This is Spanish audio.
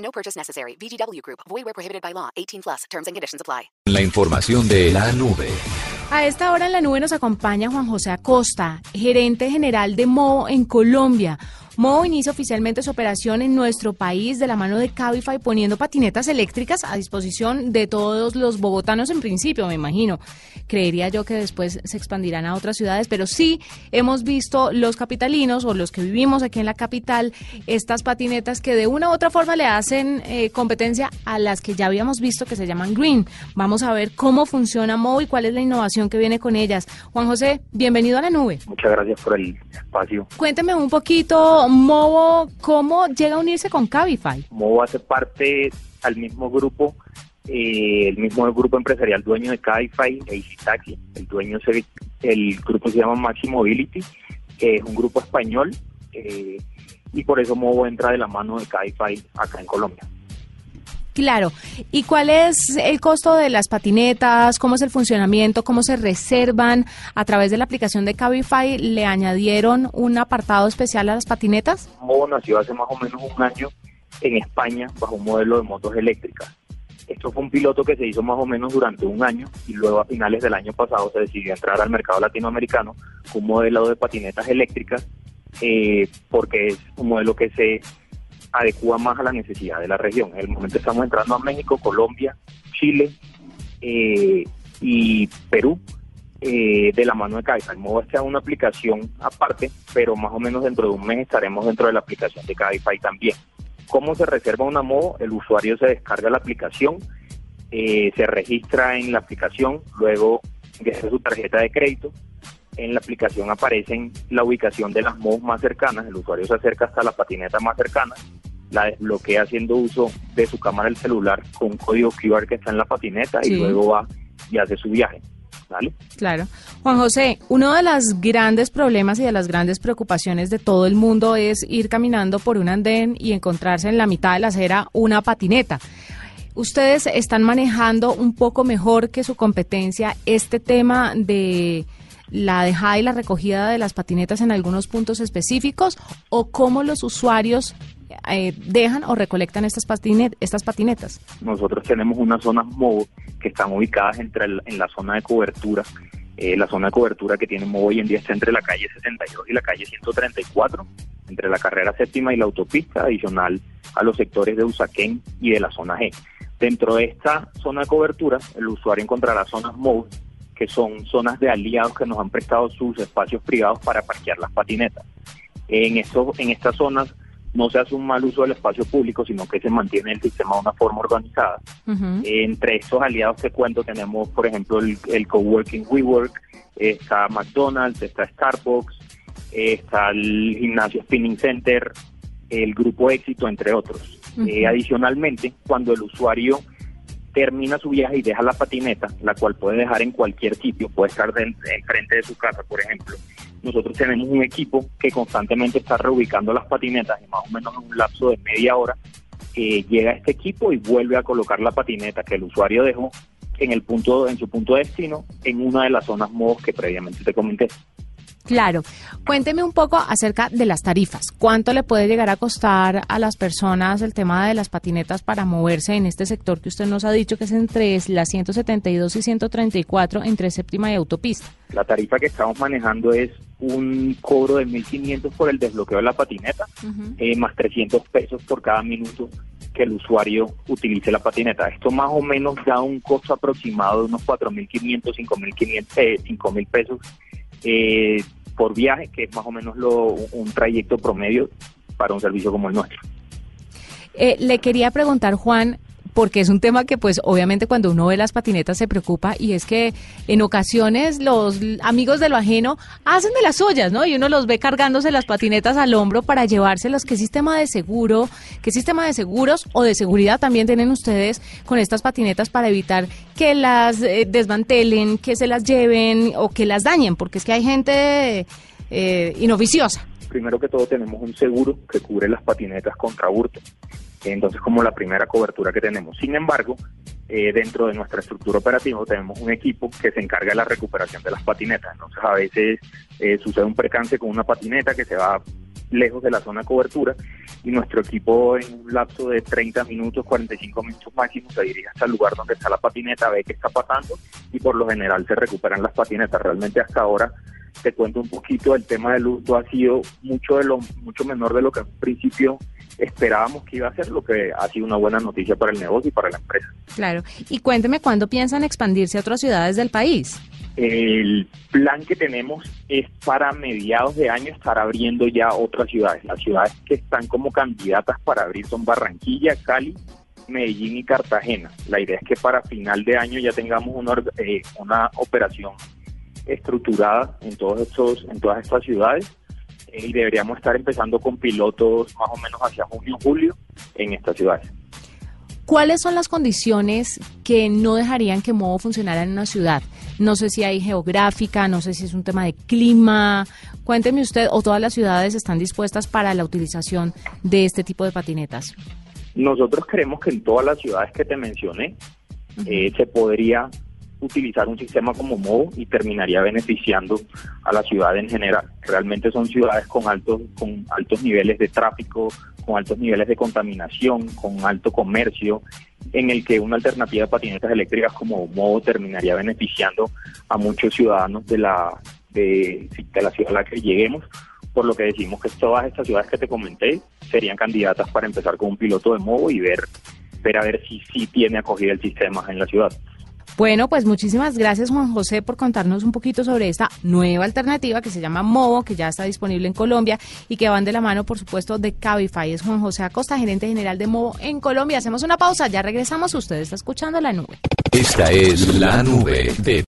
No purchase necessary. VGW Group. Void where prohibited by law. 18 plus. Terms and conditions apply. La información de la nube. A esta hora en la nube nos acompaña Juan José Acosta, gerente general de MO en Colombia. MO inicia oficialmente su operación en nuestro país de la mano de Cabify poniendo patinetas eléctricas a disposición de todos los bogotanos en principio, me imagino. Creería yo que después se expandirán a otras ciudades, pero sí hemos visto los capitalinos o los que vivimos aquí en la capital estas patinetas que de una u otra forma le hacen eh, competencia a las que ya habíamos visto que se llaman Green. Vamos a ver cómo funciona MO y cuál es la innovación que viene con ellas. Juan José, bienvenido a la nube. Muchas gracias por el espacio. Cuénteme un poquito, Movo, ¿cómo llega a unirse con Cabify? Movo hace parte al mismo grupo, eh, el mismo grupo empresarial dueño de Cabify e Taxi. El dueño, se, el grupo se llama Maxi Mobility, que es un grupo español, eh, y por eso Movo entra de la mano de Cabify acá en Colombia. Claro. ¿Y cuál es el costo de las patinetas? ¿Cómo es el funcionamiento? ¿Cómo se reservan? A través de la aplicación de Cabify, ¿le añadieron un apartado especial a las patinetas? Movo nació hace más o menos un año en España bajo un modelo de motos eléctricas. Esto fue un piloto que se hizo más o menos durante un año y luego a finales del año pasado se decidió entrar al mercado latinoamericano con un modelo de patinetas eléctricas eh, porque es un modelo que se adecua más a la necesidad de la región. En el momento estamos entrando a México, Colombia, Chile eh, y Perú eh, de la mano de Cabify. Movo es una aplicación aparte, pero más o menos dentro de un mes estaremos dentro de la aplicación de Cabify también. ¿Cómo se reserva una Movo? El usuario se descarga la aplicación, eh, se registra en la aplicación, luego ingresa su tarjeta de crédito, en la aplicación aparecen la ubicación de las MOVs más cercanas, el usuario se acerca hasta la patineta más cercana, la desbloquea haciendo uso de su cámara del celular con un código QR que está en la patineta Sí. y luego va y hace su viaje. ¿Vale? Claro. Juan José, uno de los grandes problemas y de las grandes preocupaciones de todo el mundo es ir caminando por un andén y encontrarse en la mitad de la acera una patineta. ¿Ustedes están manejando un poco mejor que su competencia este tema de la dejada y la recogida de las patinetas en algunos puntos específicos o cómo los usuarios eh, dejan o recolectan estas, patine- estas patinetas? Nosotros tenemos unas zonas MOVO que están ubicadas entre en la zona de cobertura. Eh, la zona de cobertura que tiene MOVO hoy en día está entre la calle 62 y la calle 134, entre la carrera séptima y la autopista, adicional a los sectores de Usaquén y de la zona G. Dentro de esta zona de cobertura, el usuario encontrará zonas MOVO, que son zonas de aliados que nos han prestado sus espacios privados para parquear las patinetas. En, estos, en estas zonas no se hace un mal uso del espacio público, sino que se mantiene el sistema de una forma organizada. Ujú. Entre estos aliados que cuento tenemos, por ejemplo, el, el coworking WeWork, está McDonald's, está Starbucks, está el gimnasio Spinning Center, el grupo Éxito, entre otros. Ujú. Eh, adicionalmente, cuando el usuario termina su viaje y deja la patineta, la cual puede dejar en cualquier sitio, puede estar de- enfrente de su casa, por ejemplo. Nosotros tenemos un equipo que constantemente está reubicando las patinetas y más o menos en un lapso de media hora eh, llega este equipo y vuelve a colocar la patineta que el usuario dejó en el punto en su punto de destino en una de las zonas modos que previamente te comenté. Claro. Cuénteme un poco acerca de las tarifas. ¿Cuánto le puede llegar a costar a las personas el tema de las patinetas para moverse en este sector que usted nos ha dicho que es entre las 172 y 134 entre séptima y autopista? La tarifa que estamos manejando es un cobro de 1.500 por el desbloqueo de la patineta, eh, más 300 pesos por cada minuto que el usuario utilice la patineta. Esto más o menos da un costo aproximado de unos 4.500, 5.500, eh, 5.000 pesos eh, por viaje, que es más o menos lo, un trayecto promedio para un servicio como el nuestro. Eh, le quería preguntar, Juan, porque es un tema que pues obviamente cuando uno ve las patinetas se preocupa y es que en ocasiones los amigos de lo ajeno hacen de las suyas, ¿no? Y uno los ve cargándose las patinetas al hombro para llevárselas. ¿Qué sistema de seguro, qué sistema de seguros o de seguridad también tienen ustedes con estas patinetas para evitar que las eh, desmantelen, que se las lleven o que las dañen? Porque es que hay gente eh, inoficiosa. Primero que todo tenemos un seguro que cubre las patinetas contra hurto entonces como la primera cobertura que tenemos. Sin embargo, eh, dentro de nuestra estructura operativa tenemos un equipo que se encarga de la recuperación de las patinetas. Entonces a veces eh, sucede un percance con una patineta que se va lejos de la zona de cobertura y nuestro equipo en un lapso de 30 minutos, 45 minutos máximo se dirige hasta el lugar donde está la patineta, ve qué está pasando y por lo general se recuperan las patinetas. Realmente hasta ahora te cuento un poquito, el tema del hurto ha sido mucho de lo mucho menor de lo que en principio esperábamos que iba a ser, lo que ha sido una buena noticia para el negocio y para la empresa. Claro. Y cuénteme cuándo piensan expandirse a otras ciudades del país. El plan que tenemos es para mediados de año estar abriendo ya otras ciudades. Las ciudades que están como candidatas para abrir son Barranquilla, Cali, Medellín y Cartagena. La idea es que para final de año ya tengamos una, eh, una operación estructurada en todos estos, en todas estas ciudades eh, y deberíamos estar empezando con pilotos más o menos hacia junio julio en estas ciudades. ¿Cuáles son las condiciones que no dejarían que Movo funcionara en una ciudad? No sé si hay geográfica, no sé si es un tema de clima. Cuénteme usted, o todas las ciudades están dispuestas para la utilización de este tipo de patinetas. Nosotros creemos que en todas las ciudades que te mencioné eh, se podría utilizar un sistema como Movo y terminaría beneficiando a la ciudad en general. Realmente son ciudades con altos, con altos niveles de tráfico, con altos niveles de contaminación, con alto comercio, en el que una alternativa de patinetas eléctricas como Movo terminaría beneficiando a muchos ciudadanos de la, de, de la ciudad a la que lleguemos por lo que decimos que todas estas ciudades que te comenté serían candidatas para empezar con un piloto de Movo y ver, ver a ver si sí tiene acogida el sistema en la ciudad. Bueno, pues muchísimas gracias Juan José por contarnos un poquito sobre esta nueva alternativa que se llama Movo, que ya está disponible en Colombia y que van de la mano, por supuesto, de Cabify. Es Juan José Acosta, gerente general de Movo en Colombia. Hacemos una pausa, ya regresamos. Usted está escuchando la nube. Esta es la nube de